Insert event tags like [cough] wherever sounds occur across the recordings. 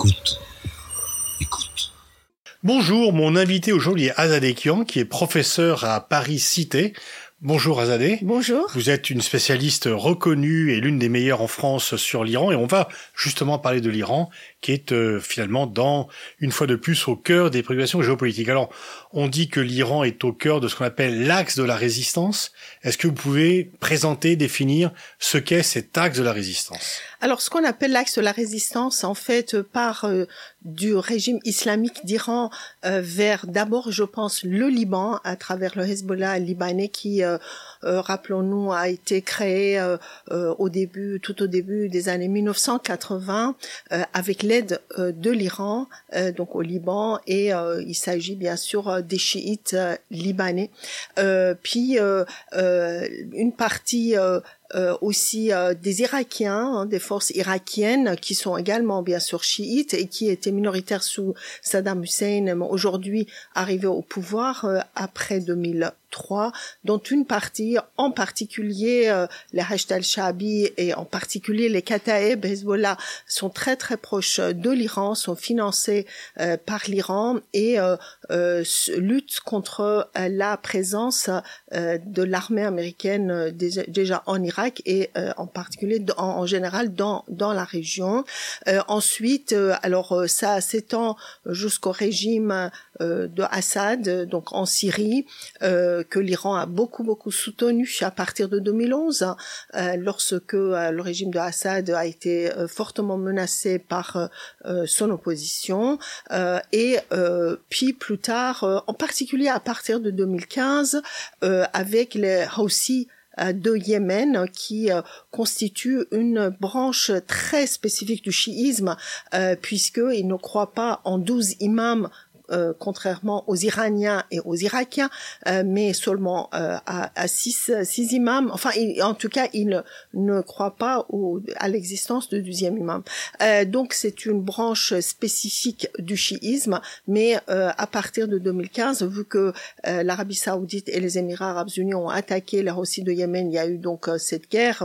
Écoute. Écoute. Bonjour, mon invité aujourd'hui est Azadeh Kian, qui est professeur à Paris Cité. Bonjour Azadeh. Bonjour. Vous êtes une spécialiste reconnue et l'une des meilleures en France sur l'Iran et on va justement parler de l'Iran qui est euh, finalement dans une fois de plus au cœur des préoccupations géopolitiques. Alors, on dit que l'Iran est au cœur de ce qu'on appelle l'axe de la résistance. Est-ce que vous pouvez présenter, définir ce qu'est cet axe de la résistance? Alors, ce qu'on appelle l'axe de la résistance, en fait, part euh, du régime islamique d'Iran euh, vers d'abord, je pense, le Liban à travers le Hezbollah libanais qui, rappelons-nous, a été créé au début, tout au début des années 1980 avec l'aide euh, de l'Iran, euh, donc au Liban, et euh, il s'agit bien sûr des chiites libanais. puis une partie euh, aussi euh, des Irakiens, hein, des forces irakiennes qui sont également bien sûr chiites et qui étaient minoritaires sous Saddam Hussein, mais aujourd'hui arrivés au pouvoir euh, après 2003, dont une partie, en particulier les Hashd al-Shabi et en particulier les Kataeb Hezbollah, sont très très proches de l'Iran, sont financés par l'Iran et luttent contre la présence de l'armée américaine déjà en Irak et euh, en particulier en, général dans dans la région. Euh, ensuite, euh, alors ça s'étend jusqu'au régime de Assad, donc en Syrie, que l'Iran a beaucoup beaucoup soutenu à partir de 2011, lorsque le régime de Assad a été fortement menacé par son opposition, et puis plus tard, en particulier à partir de 2015, avec les Houthis de Yémen qui euh, constitue une branche très spécifique du chiisme euh, puisqu'il ne croit pas en douze imams euh, contrairement aux Iraniens et aux Irakiens, euh, mais seulement euh, à, à, six, six imams. Enfin, en tout cas, il ne croit pas au, à l'existence de deuxième imam. donc, c'est une branche spécifique du chiisme, mais à partir de 2015, vu que l'Arabie saoudite et les Émirats arabes unis ont attaqué la Russie de Yémen, il y a eu donc cette guerre,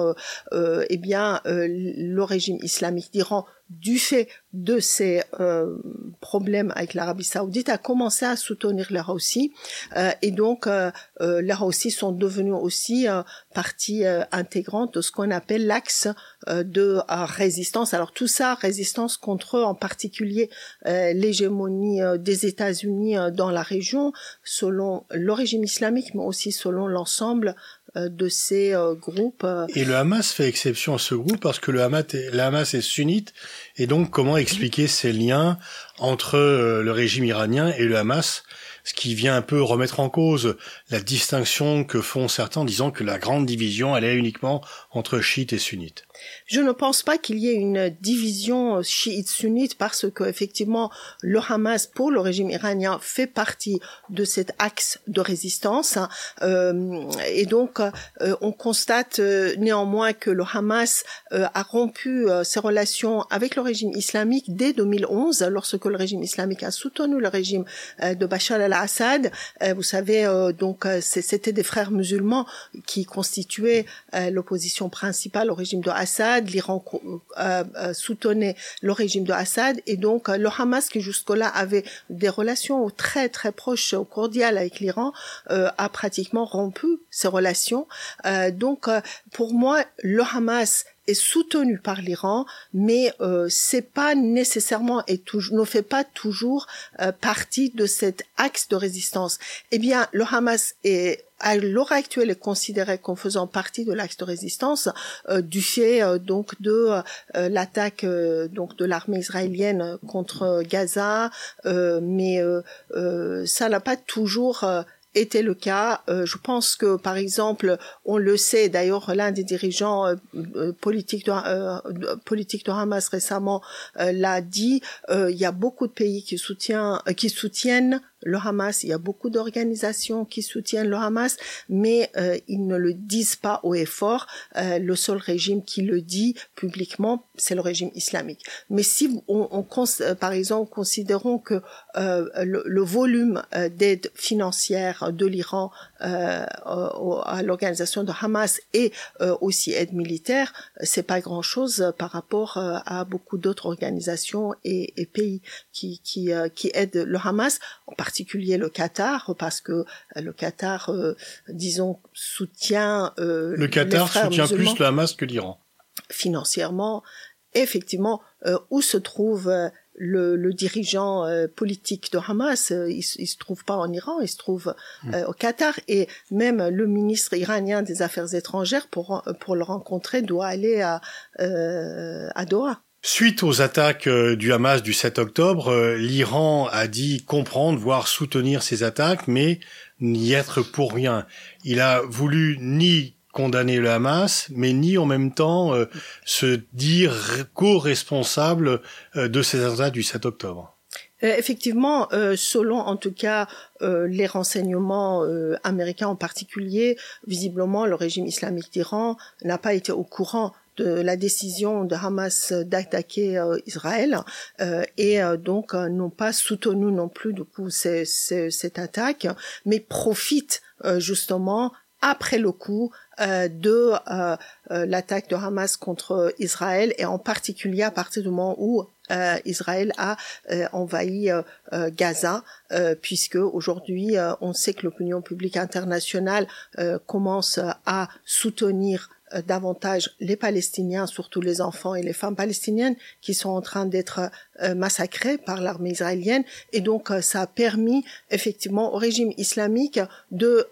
eh bien, le régime islamique d'Iran du fait de ces euh, problèmes avec l'Arabie saoudite, a commencé à soutenir les Russie. Euh, et donc, euh, euh, les Russie sont devenus aussi partie intégrante de ce qu'on appelle l'axe de résistance. Alors tout ça, résistance contre en particulier l'hégémonie des États-Unis dans la région, selon le régime islamique, mais aussi selon l'ensemble de ces groupes. Et le Hamas fait exception à ce groupe parce que le Hamas est, le Hamas est sunnite et donc comment expliquer ces liens entre euh, le régime iranien et le Hamas, ce qui vient un peu remettre en cause la distinction que font certains en disant que la grande division elle est uniquement entre chiites et sunnites. Je ne pense pas qu'il y ait une division chiite-sunnite parce que effectivement le Hamas pour le régime iranien fait partie de cet axe de résistance euh, et donc euh, on constate euh, néanmoins que le Hamas euh, a rompu euh, ses relations avec le régime islamique dès 2011 lorsque le régime islamique a soutenu le régime de Bachar al-Assad. vous savez donc c'était des frères musulmans qui constituaient l'opposition principale au régime de Assad, l'Iran euh, euh, soutenait le régime de Assad et donc euh, le Hamas qui jusque-là avait des relations très très proches, cordiales avec l'Iran, a pratiquement rompu ses relations. donc pour moi, le Hamas est soutenu par l'Iran, mais euh, c'est pas nécessairement et ne fait pas toujours euh, partie de cet axe de résistance. Eh bien, le Hamas est à l'heure actuelle est considéré comme faisant partie de l'axe de résistance euh, du fait euh, donc de euh, l'attaque donc de l'armée israélienne contre Gaza, mais ça n'a pas toujours était le cas. Euh, je pense que, par exemple, on le sait, d'ailleurs, l'un des dirigeants euh, euh, politiques, de, politique de Hamas récemment l'a dit, il y a beaucoup de pays qui, soutient, qui soutiennent le Hamas. Il y a beaucoup d'organisations qui soutiennent le Hamas, mais euh, ils ne le disent pas au effort. Euh, le seul régime qui le dit publiquement, c'est le régime islamique. Mais si on, on euh, par exemple, considérons que euh, le, le, volume euh, d'aide financière de l'Iran euh, à l'organisation de Hamas et aussi aide militaire, c'est pas grand-chose par rapport à beaucoup d'autres organisations et, et, pays qui, qui, qui aident le Hamas, particulier le Qatar, parce que le Qatar, disons, soutient. le Qatar soutient plus le Hamas que l'Iran. Financièrement, effectivement, où se trouve le, le, dirigeant euh, politique de Hamas, euh, il, il, se trouve pas en Iran, il se trouve hmm. euh, au Qatar et même le ministre iranien des Affaires étrangères pour pour le rencontrer doit aller à à Doha. Suite aux attaques du Hamas du 7 octobre, l'Iran a dit comprendre, voire soutenir ces attaques, mais n'y être pour rien. Il a voulu ni condamner le Hamas, mais ni en même temps euh, se dire co-responsable euh, de ces attentats du 7 octobre. Euh, effectivement, selon en tout cas les renseignements américains en particulier, visiblement le régime islamique d'Iran n'a pas été au courant de la décision de Hamas d'attaquer Israël et donc n'ont pas soutenu non plus du coup cette attaque, mais profitent justement après le coup euh, de euh, euh, l'attaque de Hamas contre Israël et en particulier à partir du moment où Israël a envahi Gaza, puisque aujourd'hui on sait que l'opinion publique internationale commence à soutenir euh, davantage les Palestiniens, surtout les enfants et les femmes palestiniennes, qui sont en train d'être euh, massacrés par l'armée israélienne. Et donc, euh, ça a permis effectivement au régime islamique de,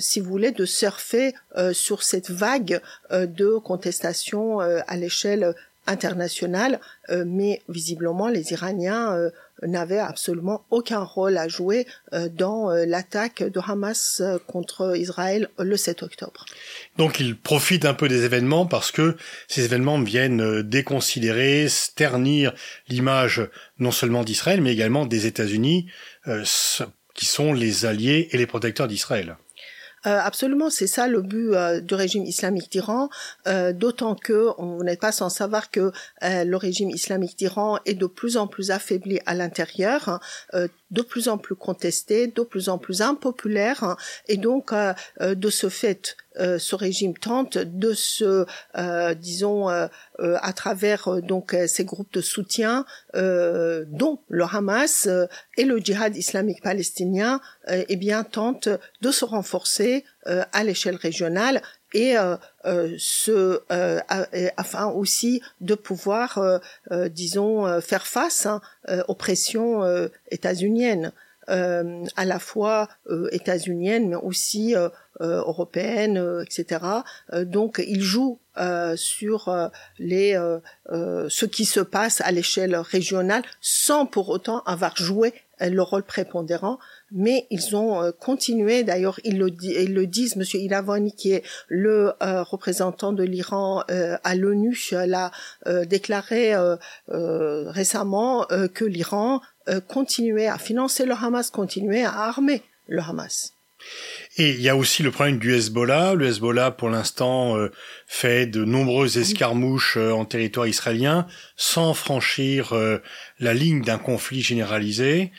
si vous voulez, de surfer sur cette vague de contestation à l'échelle internationale. mais visiblement, les Iraniens n'avait absolument aucun rôle à jouer euh, dans euh, l'attaque de Hamas euh, contre Israël le 7 octobre. Donc il profite un peu des événements parce que ces événements viennent déconsidérer, ternir l'image non seulement d'Israël mais également des États-Unis qui sont les alliés et les protecteurs d'Israël. Euh, absolument, c'est ça le but euh, du régime islamique d'Iran, euh, d'autant que on n'est pas sans savoir que le régime islamique d'Iran est de plus en plus affaibli à l'intérieur, de plus en plus contesté, de plus en plus impopulaire, et donc de ce fait, ce régime tente de se, disons, à travers donc ces groupes de soutien, dont le Hamas et le djihad islamique palestinien, eh bien tente de se renforcer à l'échelle régionale et euh, ce, afin aussi de pouvoir, disons, faire face hein, aux pressions états-uniennes. Euh, à la fois euh, états-unienne mais aussi euh, européenne, etc. donc il joue sur les ce qui se passe à l'échelle régionale sans pour autant avoir joué le rôle prépondérant mais ils ont continué. D'ailleurs, ils le, ils le disent. Monsieur Ilavani, qui est le représentant de l'Iran à l'ONU, l'a déclaré récemment que l'Iran euh, continuer à financer le Hamas, continuer à armer le Hamas. Et il y a aussi le problème du Hezbollah. Le Hezbollah, pour l'instant, euh, fait de nombreuses escarmouches euh, en territoire israélien sans franchir la ligne d'un conflit généralisé.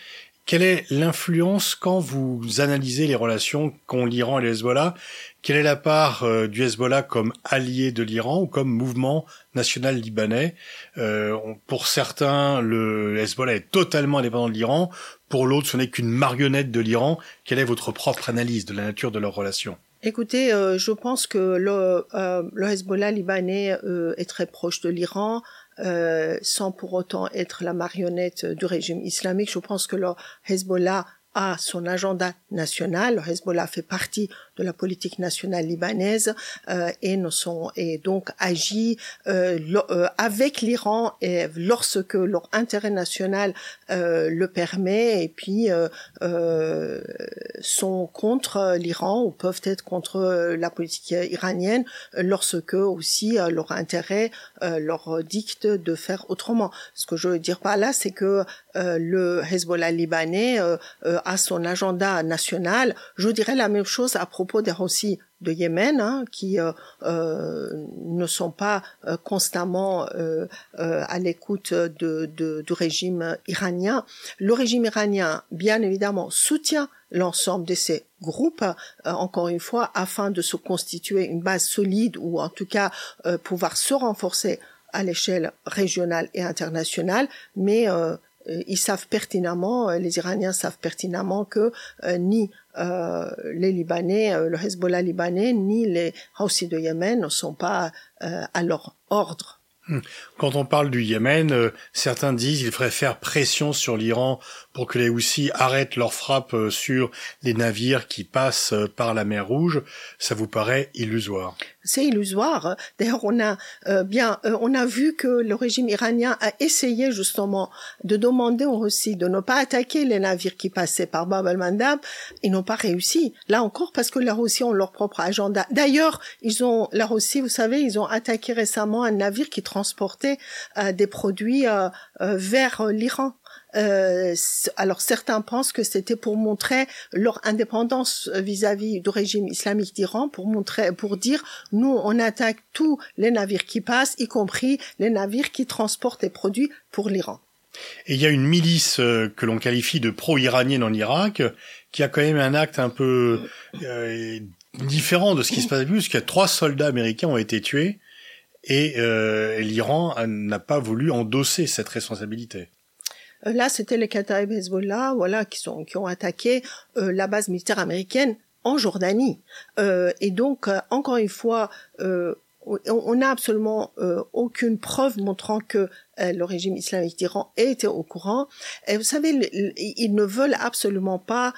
Quelle est l'influence quand vous analysez les relations qu'ont l'Iran et le Hezbollah Quelle est la part euh, du Hezbollah comme allié de l'Iran ou comme mouvement national libanais? Euh, Pour certains, le Hezbollah est totalement indépendant de l'Iran. Pour l'autre, ce n'est qu'une marionnette de l'Iran. Quelle est votre propre analyse de la nature de leurs relations? Écoutez, euh, je pense que le, le Hezbollah libanais est très proche de l'Iran. Euh, sans pour autant être la marionnette du régime islamique. Je pense que le Hezbollah a son agenda national. Le Hezbollah fait partie de la politique nationale libanaise euh, et ne sont et donc agit euh, euh, avec l'Iran et lorsque leur intérêt national euh, le permet et puis euh, sont contre l'Iran ou peuvent être contre la politique iranienne lorsque aussi leur intérêt leur dicte de faire autrement. Ce que je veux dire par là, c'est que le Hezbollah libanais a son agenda national. Je dirais la même chose à propos des Roussis de Yémen, hein, qui euh, euh, ne sont pas euh, constamment à l'écoute du régime iranien. Le régime iranien, bien évidemment, soutient l'ensemble de ces groupes, encore une fois, afin de se constituer une base solide ou en tout cas pouvoir se renforcer à l'échelle régionale et internationale, mais ils savent pertinemment, les Iraniens savent pertinemment que euh, les Libanais, le Hezbollah libanais, ni les Houthis de Yémen ne sont pas à leur ordre. Hmm. Quand on parle du Yémen, certains disent qu'il faudrait faire pression sur l'Iran pour que les Houthis arrêtent leurs frappes sur les navires qui passent par la mer Rouge. Ça vous paraît illusoire? C'est illusoire. D'ailleurs, on a euh, bien, euh, on a vu que le régime iranien a essayé justement de demander aux Russes de ne pas attaquer les navires qui passaient par Bab el-Mandab. Ils n'ont pas réussi. Là encore, parce que les Russes ont leur propre agenda. D'ailleurs, ils ont, la Russie, vous savez, ils ont attaqué récemment un navire qui transportait euh, des produits vers l'Iran. Euh, alors certains pensent que c'était pour montrer leur indépendance vis-à-vis du régime islamique d'Iran, pour montrer, pour dire nous on attaque tous les navires qui passent, y compris les navires qui transportent des produits pour l'Iran. Et il y a une milice euh, que l'on qualifie de pro-iranienne en Irak, qui a quand même un acte un peu euh, différent de ce qui se passe plus, y a trois soldats américains ont été tués, et l'Iran n'a pas voulu endosser cette responsabilité. Euh, là, c'était les Kataib Hezbollah, voilà, qui sont qui ont attaqué euh, la base militaire américaine en Jordanie. Euh, et donc, encore une fois, on n'a absolument aucune preuve montrant que le régime islamique d'Iran était au courant. Et vous savez, ils ne veulent absolument pas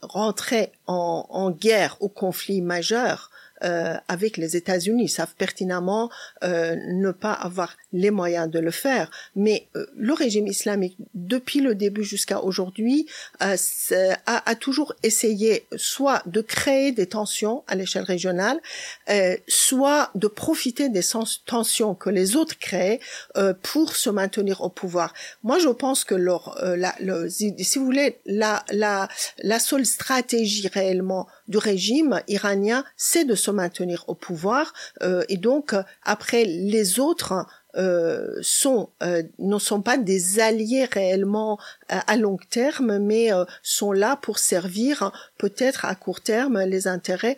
rentrer en, en, guerre ou conflit majeur euh, avec les États-Unis. Savent pertinemment euh, ne pas avoir les moyens de le faire. Mais euh, le régime islamique, depuis le début jusqu'à aujourd'hui, a, a, toujours essayé soit de créer des tensions à l'échelle régionale, soit de profiter des tensions que les autres créent pour se maintenir au pouvoir. Moi, je pense que leur, la, si vous voulez, la, la, la seule stratégie réellement du régime iranien, c'est de se maintenir au pouvoir. Euh, et donc, après, les autres euh, sont euh, ne sont pas des alliés réellement à, long terme, mais sont là pour servir peut-être à court terme les intérêts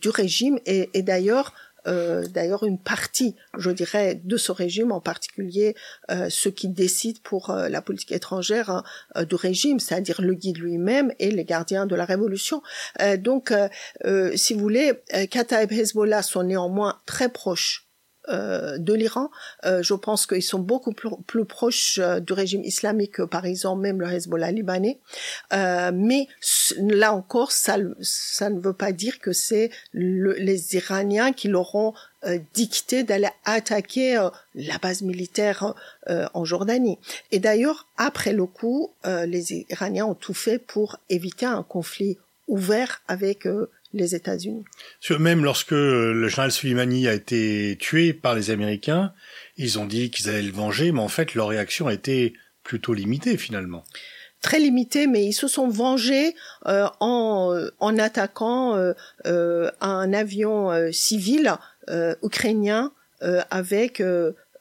du régime. Et, et d'ailleurs, euh, d'ailleurs une partie, je dirais, de ce régime, en particulier euh, ceux qui décident pour euh, la politique étrangère hein, du régime, c'est-à-dire le guide lui-même et les gardiens de la révolution. donc, si vous voulez, Kataib Hezbollah sont néanmoins très proches euh, de l'Iran. Euh, je pense qu'ils sont beaucoup plus, proches euh, du régime islamique que par exemple même le Hezbollah libanais. mais là encore, ça, ça ne veut pas dire que c'est les Iraniens qui l'auront dicté d'aller attaquer la base militaire en Jordanie. Et d'ailleurs, après le coup, les Iraniens ont tout fait pour éviter un conflit ouvert avec les États-Unis. Même lorsque le général Soleimani a été tué par les Américains, ils ont dit qu'ils allaient le venger, mais en fait leur réaction a été plutôt limitée finalement. Très limitée, mais ils se sont vengés euh, en, en attaquant euh, euh, un avion civil ukrainien avec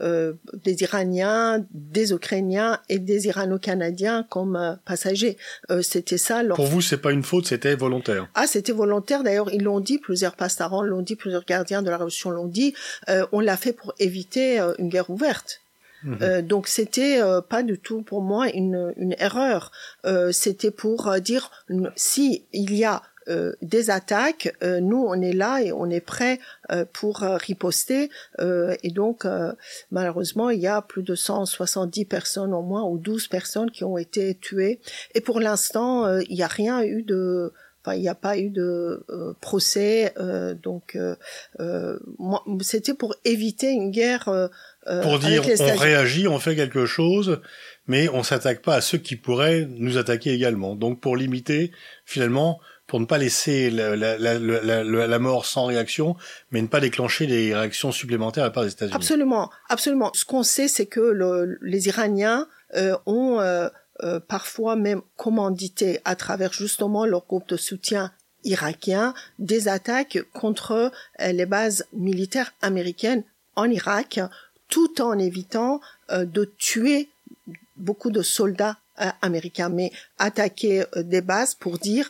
euh, des Iraniens, des Ukrainiens et des Irano-Canadiens comme euh, passagers. Euh, c'était ça. Pour vous, c'est pas une faute, c'était volontaire. Ah, c'était volontaire. D'ailleurs, ils l'ont dit, plusieurs pastarans l'ont dit, plusieurs gardiens de la Révolution l'ont dit. on l'a fait pour éviter une guerre ouverte. Mhm. donc c'était pas du tout pour moi une, une erreur. c'était pour dire si il y a des attaques, nous on est là et on est prêt pour riposter. et donc malheureusement il y a plus de 170 personnes au moins ou 12 personnes qui ont été tuées. Et pour l'instant il n'y a rien eu de Enfin, il n'y a pas eu de euh, procès, euh, donc euh, c'était pour éviter une guerre. pour dire, on réagit, on fait quelque chose, mais on s'attaque pas à ceux qui pourraient nous attaquer également. Donc pour limiter, finalement, pour ne pas laisser la, mort sans réaction, mais ne pas déclencher des réactions supplémentaires à la part des États-Unis. Absolument, absolument. Ce qu'on sait, c'est que le, les Iraniens ont euh, parfois même commandité à travers justement leur groupe de soutien irakien des attaques contre euh, les bases militaires américaines en Irak, tout en évitant euh, de tuer beaucoup de soldats américains, mais attaquer des bases pour dire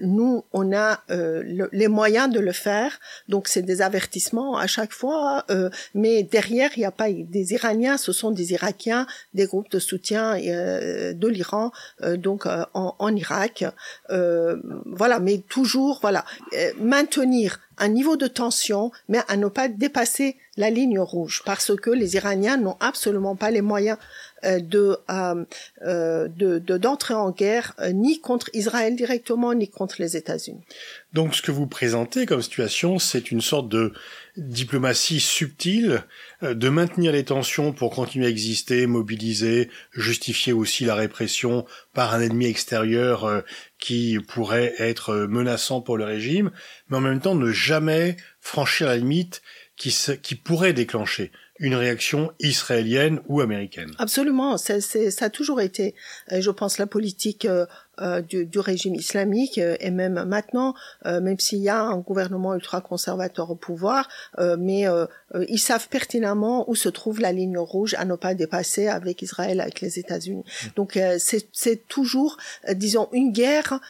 nous, on a euh, les moyens de le faire, donc c'est des avertissements à chaque fois, euh, mais derrière, il n'y a pas des Iraniens, ce sont des Irakiens, des groupes de soutien euh, de l'Iran, donc en, en, Irak. voilà, mais toujours, voilà, maintenir un niveau de tension, mais à ne pas dépasser la ligne rouge, parce que les Iraniens n'ont absolument pas les moyens euh, euh, euh, de de d'entrer en guerre ni contre Israël directement ni contre les États-Unis. Donc ce que vous présentez comme situation, c'est une sorte de diplomatie subtile de maintenir les tensions pour continuer à exister, mobiliser, justifier aussi la répression par un ennemi extérieur qui pourrait être menaçant pour le régime, mais en même temps ne jamais franchir la limite qui pourrait déclencher une réaction israélienne ou américaine. Absolument, c'est, ça a toujours été, euh, je pense, la politique euh, euh, du, du, régime islamique et même maintenant, même s'il y a un gouvernement ultra-conservateur au pouvoir, mais ils savent pertinemment où se trouve la ligne rouge à ne pas dépasser avec Israël, avec les États-Unis. Mm. Donc c'est, c'est toujours, disons, une guerre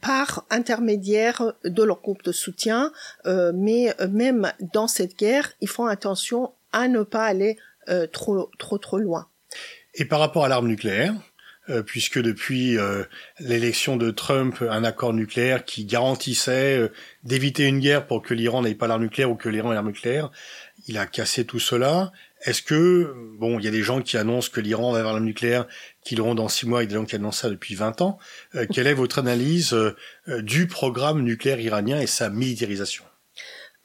par intermédiaire de leur groupe de soutien, mais même dans cette guerre, ils font attention à ne pas aller euh, trop trop trop loin. Et par rapport à l'arme nucléaire, euh, puisque depuis euh, l'élection de Trump, un accord nucléaire qui garantissait d'éviter une guerre pour que l'Iran n'ait pas l'arme nucléaire ou que l'Iran ait l'arme nucléaire, il a cassé tout cela. Est-ce que, bon, il y a des gens qui annoncent que l'Iran va avoir l'arme nucléaire, qui l'auront dans six mois, et des gens qui annoncent ça depuis 20 ans. quelle est votre analyse du programme nucléaire iranien et sa militarisation?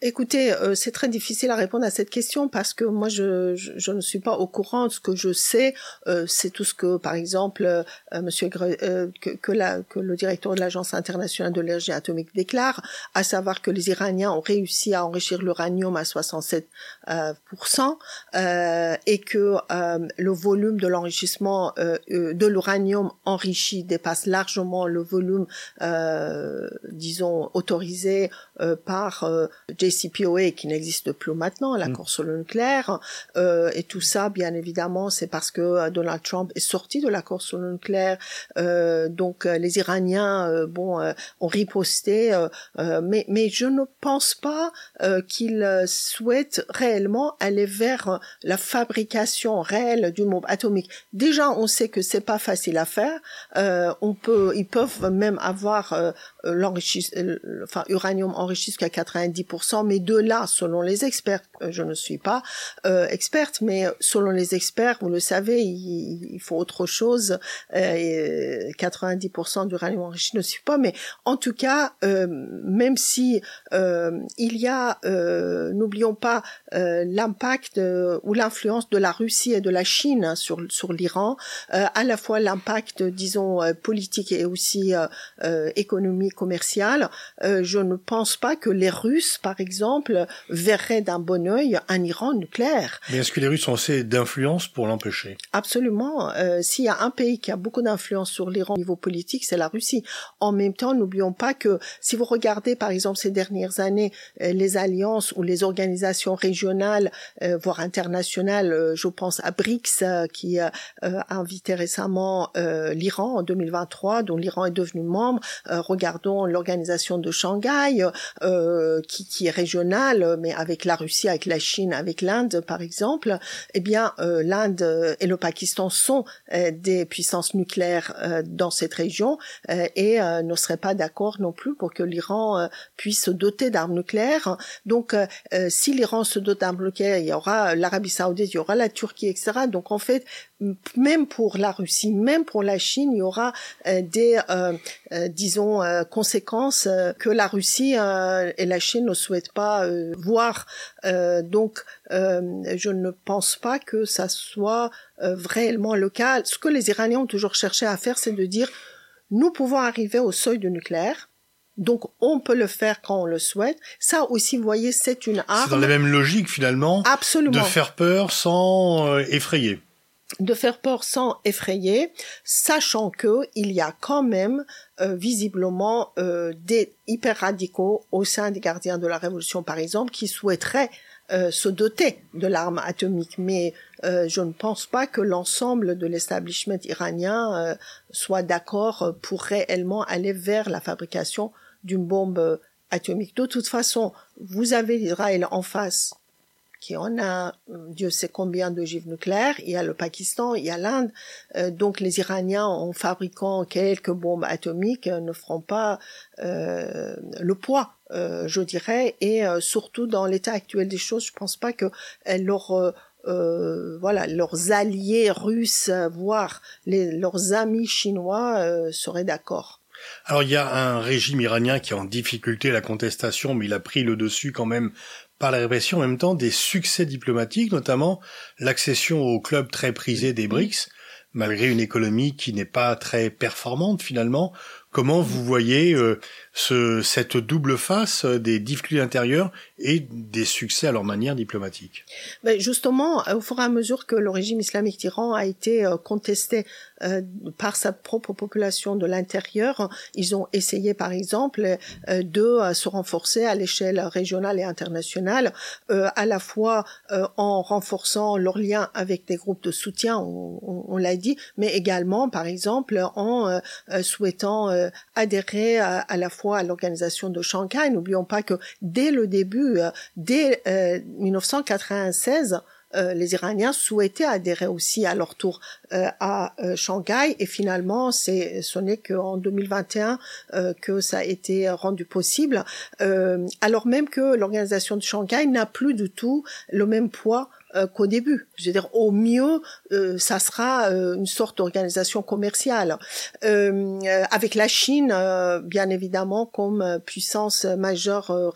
Écoutez, euh, c'est très difficile à répondre à cette question parce que moi, je, je, ne suis pas au courant. Ce que je sais, euh, c'est tout ce que, par exemple, euh, Monsieur que, que, la, que le directeur de l'Agence internationale de l'énergie atomique déclare, à savoir que les Iraniens ont réussi à enrichir l'uranium à 67% et que le volume de l'enrichissement de l'uranium enrichi dépasse largement le volume, disons, autorisé par JCPOA qui n'existe plus maintenant, l'accord mm. sur le nucléaire, euh, et tout ça, bien évidemment, c'est parce que euh, Donald Trump est sorti de l'accord sur le nucléaire, euh, donc euh, les Iraniens, euh, bon, ont riposté, mais mais je ne pense pas qu'ils souhaitent réellement aller vers la fabrication réelle du bombe atomique. Déjà, on sait que c'est pas facile à faire. on peut, ils peuvent même avoir l'enrichissement, enfin uranium enrichi jusqu'à 90% mais de là, selon les experts, euh, je ne suis pas euh, experte, mais selon les experts, vous le savez, il, faut autre chose. Euh, 90% d'uranium enrichi ne suffit pas, mais en tout cas, euh, même si euh, il y a, n'oublions pas l'impact ou l'influence de la Russie et de la Chine sur sur l'Iran, à la fois l'impact, disons, politique et aussi économique, commercial. je ne pense pas que les Russes, par exemple verrait d'un bon œil un Iran nucléaire. Mais est-ce que les Russes ont assez d'influence pour l'empêcher? Absolument. Euh, S'il y a un pays qui a beaucoup d'influence sur l'Iran au niveau politique, c'est la Russie. En même temps, n'oublions pas que si vous regardez, par exemple, ces dernières années, euh, les alliances ou les organisations régionales, euh, voire internationales, euh, je pense à BRICS, qui a invité récemment l'Iran en 2023, dont l'Iran est devenu membre. Regardons l'organisation de Shanghai, qui, qui est régionales, mais avec la Russie, avec la Chine, avec l'Inde, par exemple, eh bien, l'Inde et le Pakistan sont des puissances nucléaires dans cette région et ne seraient pas d'accord non plus pour que l'Iran puisse se doter d'armes nucléaires. Donc, si l'Iran se dote d'armes nucléaires, il y aura l'Arabie saoudite, il y aura la Turquie, etc. Donc, en fait, même pour la Russie, même pour la Chine, il y aura euh, des, euh, euh, disons, conséquences que la Russie et la Chine ne souhaitent pas voir. donc, je ne pense pas que ça soit réellement le cas. Ce que les Iraniens ont toujours cherché à faire, c'est de dire, nous pouvons arriver au seuil du nucléaire. Donc, on peut le faire quand on le souhaite. Ça aussi, vous voyez, c'est une arme. C'est dans la même logique, finalement. Absolument. De faire peur sans effrayer de faire peur sans effrayer, sachant que il y a quand même euh, visiblement euh, des hyper radicaux au sein des gardiens de la révolution, par exemple, qui souhaiteraient euh, se doter de l'arme atomique. Mais je ne pense pas que l'ensemble de l'establishment iranien soit d'accord pour réellement aller vers la fabrication d'une bombe atomique. De toute façon, vous avez Israël en face qui en a Dieu sait combien d'ogives nucléaires. Il y a le Pakistan, il y a l'Inde. Euh, donc les Iraniens, en fabriquant quelques bombes atomiques, ne feront pas euh, le poids, euh, je dirais. Et surtout dans l'état actuel des choses, je pense pas que leur voilà, leurs alliés russes, voire leurs amis chinois seraient d'accord. Alors il y a un régime iranien qui est en difficulté la contestation, mais il a pris le dessus quand même par la répression en même temps des succès diplomatiques, notamment l'accession au club très prisé des BRICS, malgré une économie qui n'est pas très performante finalement. Comment vous voyez euh, ce, cette double face des difficultés intérieures et des succès à leur manière diplomatique. Ben Justement, au fur et à mesure que le régime islamique d'Iran a été euh, contesté euh, par sa propre population de l'intérieur, ils ont essayé par exemple euh, de se renforcer à l'échelle régionale et internationale, à la fois en renforçant leurs liens avec des groupes de soutien, on, l'a dit, mais également par exemple en souhaitant adhérer à, à la fois à l'organisation de Shanghai. N'oublions pas que dès le début, euh, dès 1996, euh, euh, les Iraniens souhaitaient adhérer aussi à leur tour à Shanghai et finalement ce n'est qu'en 2021 que ça a été rendu possible alors même que l'organisation de Shanghai n'a plus du tout le même poids euh, qu'au début. Je veux dire, au mieux, euh, ça sera euh, une sorte d'organisation commerciale. avec la Chine, bien évidemment, comme puissance majeure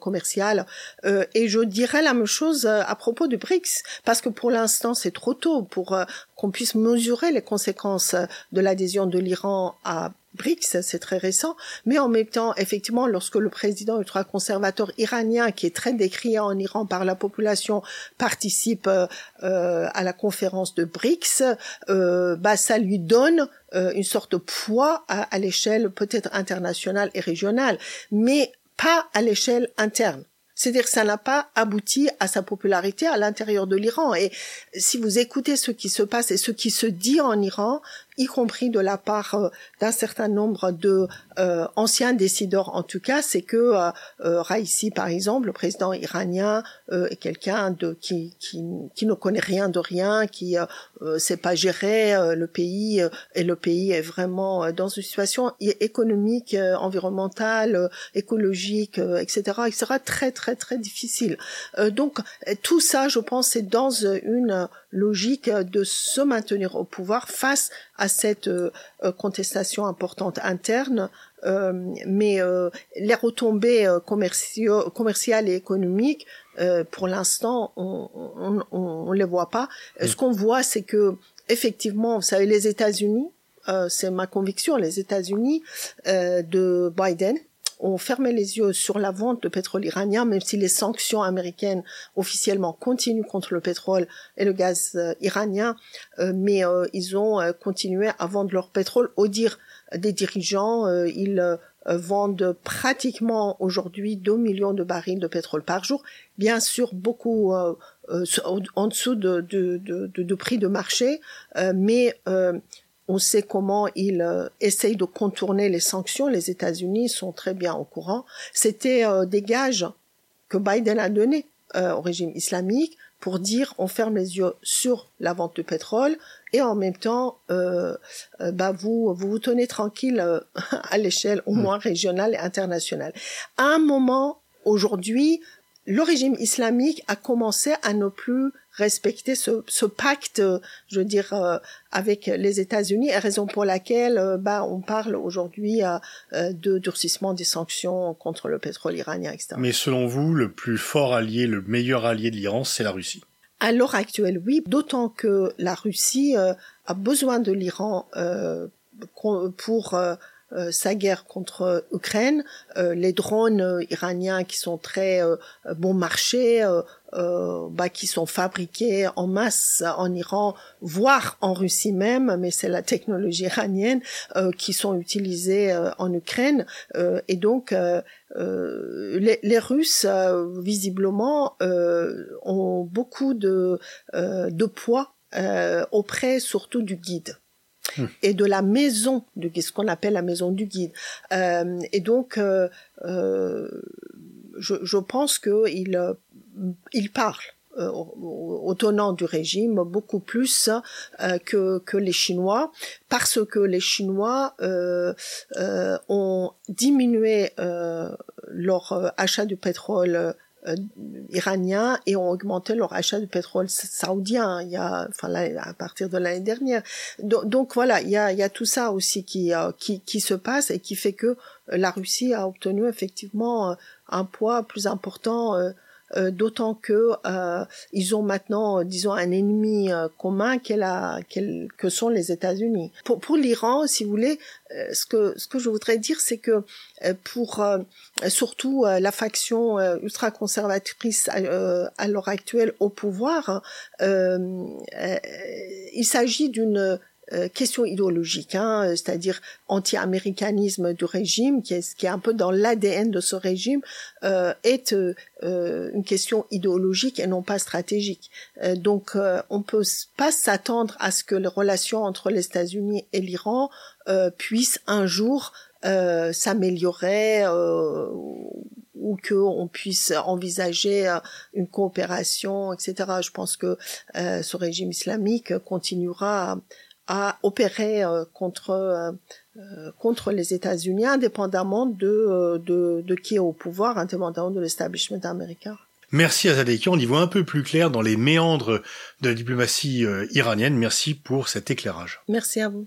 commerciale. et je dirais la même chose à propos du BRICS, parce que pour l'instant, c'est trop tôt pour qu'on puisse mesurer les conséquences de l'adhésion de l'Iran à BRICS, c'est très récent, mais en même temps, effectivement, lorsque le président ultra-conservateur iranien, qui est très décrié en Iran par la population, participe euh, euh, à la conférence de BRICS, euh, bah, ça lui donne une sorte de poids à, à l'échelle peut-être internationale et régionale, mais pas à l'échelle interne. C'est-à-dire que ça n'a pas abouti à sa popularité à l'intérieur de l'Iran. Et si vous écoutez ce qui se passe et ce qui se dit en Iran, y compris de la part euh, d'un certain nombre de euh, anciens décideurs en tout cas, c'est que euh, euh Raisi, par exemple, le président iranien, est quelqu'un de qui, qui, qui ne connaît rien de rien, qui euh, sait pas gérer le pays et le pays est vraiment dans une situation économique, environnementale, écologique, etc., etc., très très très difficile. donc tout ça, je pense, c'est dans une logique de se maintenir au pouvoir face à cette euh, euh, contestation importante interne, euh, mais les retombées commerciales et économiques, pour l'instant, on, on, les voit pas. Ce qu'on voit, c'est que effectivement, vous savez, les États-Unis, c'est ma conviction, les États-Unis de Biden ont fermé les yeux sur la vente de pétrole iranien, même si les sanctions américaines officiellement continuent contre le pétrole et le gaz euh, iranien, euh, mais euh, ils ont continué à vendre leur pétrole. Au dire des dirigeants, ils vendent pratiquement aujourd'hui 2 millions de barils de pétrole par jour. Bien sûr, beaucoup en dessous de, de, de, de, prix de marché, mais on sait comment ils euh, essayent de contourner les sanctions. Les États-Unis sont très bien au courant. C'était euh, des gages que Biden a donné au régime islamique pour dire on ferme les yeux sur la vente de pétrole et en même temps euh, bah vous vous vous tenez tranquille [laughs] à l'échelle au moins régionale et internationale. À un moment aujourd'hui, le régime islamique a commencé à ne plus respecter ce, ce pacte, je veux dire, euh, avec les États-Unis, raison pour laquelle euh, bah, on parle aujourd'hui euh, de durcissement des sanctions contre le pétrole iranien, etc. Mais selon vous, le plus fort allié, le meilleur allié de l'Iran, c'est la Russie? À l'heure actuelle, oui, d'autant que la Russie a besoin de l'Iran pour euh, sa guerre contre Ukraine, euh, les drones euh, iraniens qui sont très bon marché, bah, qui sont fabriqués en masse en Iran, voire en Russie même, mais c'est la technologie iranienne qui sont utilisés en Ukraine. et donc, les, les, Russes, visiblement, ont beaucoup de, de poids auprès surtout du guide. Et de la maison du guide, ce qu'on appelle la maison du guide. Euh, et donc, euh, euh, je, je, pense qu'il euh, il parle euh, au tenant du régime beaucoup plus euh, que, que les Chinois parce que les Chinois euh, ont diminué leur achat du pétrole euh, iraniens et ont augmenté leur achat de pétrole saoudien il y a enfin là, à partir de l'année dernière. Donc, voilà il y a, y a tout ça aussi qui, euh, qui qui se passe et qui fait que la Russie a obtenu effectivement euh, un poids plus important euh, d'autant que euh, ils ont maintenant, euh, disons, un ennemi commun que sont les États-Unis. Pour, pour l'Iran, si vous voulez, ce que ce que je voudrais dire, c'est que pour surtout la faction ultra conservatrice à, l'heure actuelle au pouvoir, il s'agit d'une euh, question idéologique, hein, euh, c'est-à-dire anti-américanisme du régime, qui est, qui est un peu dans l'ADN de ce régime, euh, est euh, une question idéologique et non pas stratégique. donc, on peut pas s'attendre à ce que les relations entre les États-Unis et l'Iran puissent un jour s'améliorer ou qu'on puisse envisager une coopération, etc. Je pense que ce régime islamique continuera à opérer euh, contre euh, euh, contre les États-Unis, indépendamment de, de, de qui est au pouvoir, indépendamment de l'establishment américain. Merci à Zadeki, on y voit un peu plus clair dans les méandres de la diplomatie iranienne. Merci pour cet éclairage. Merci à vous.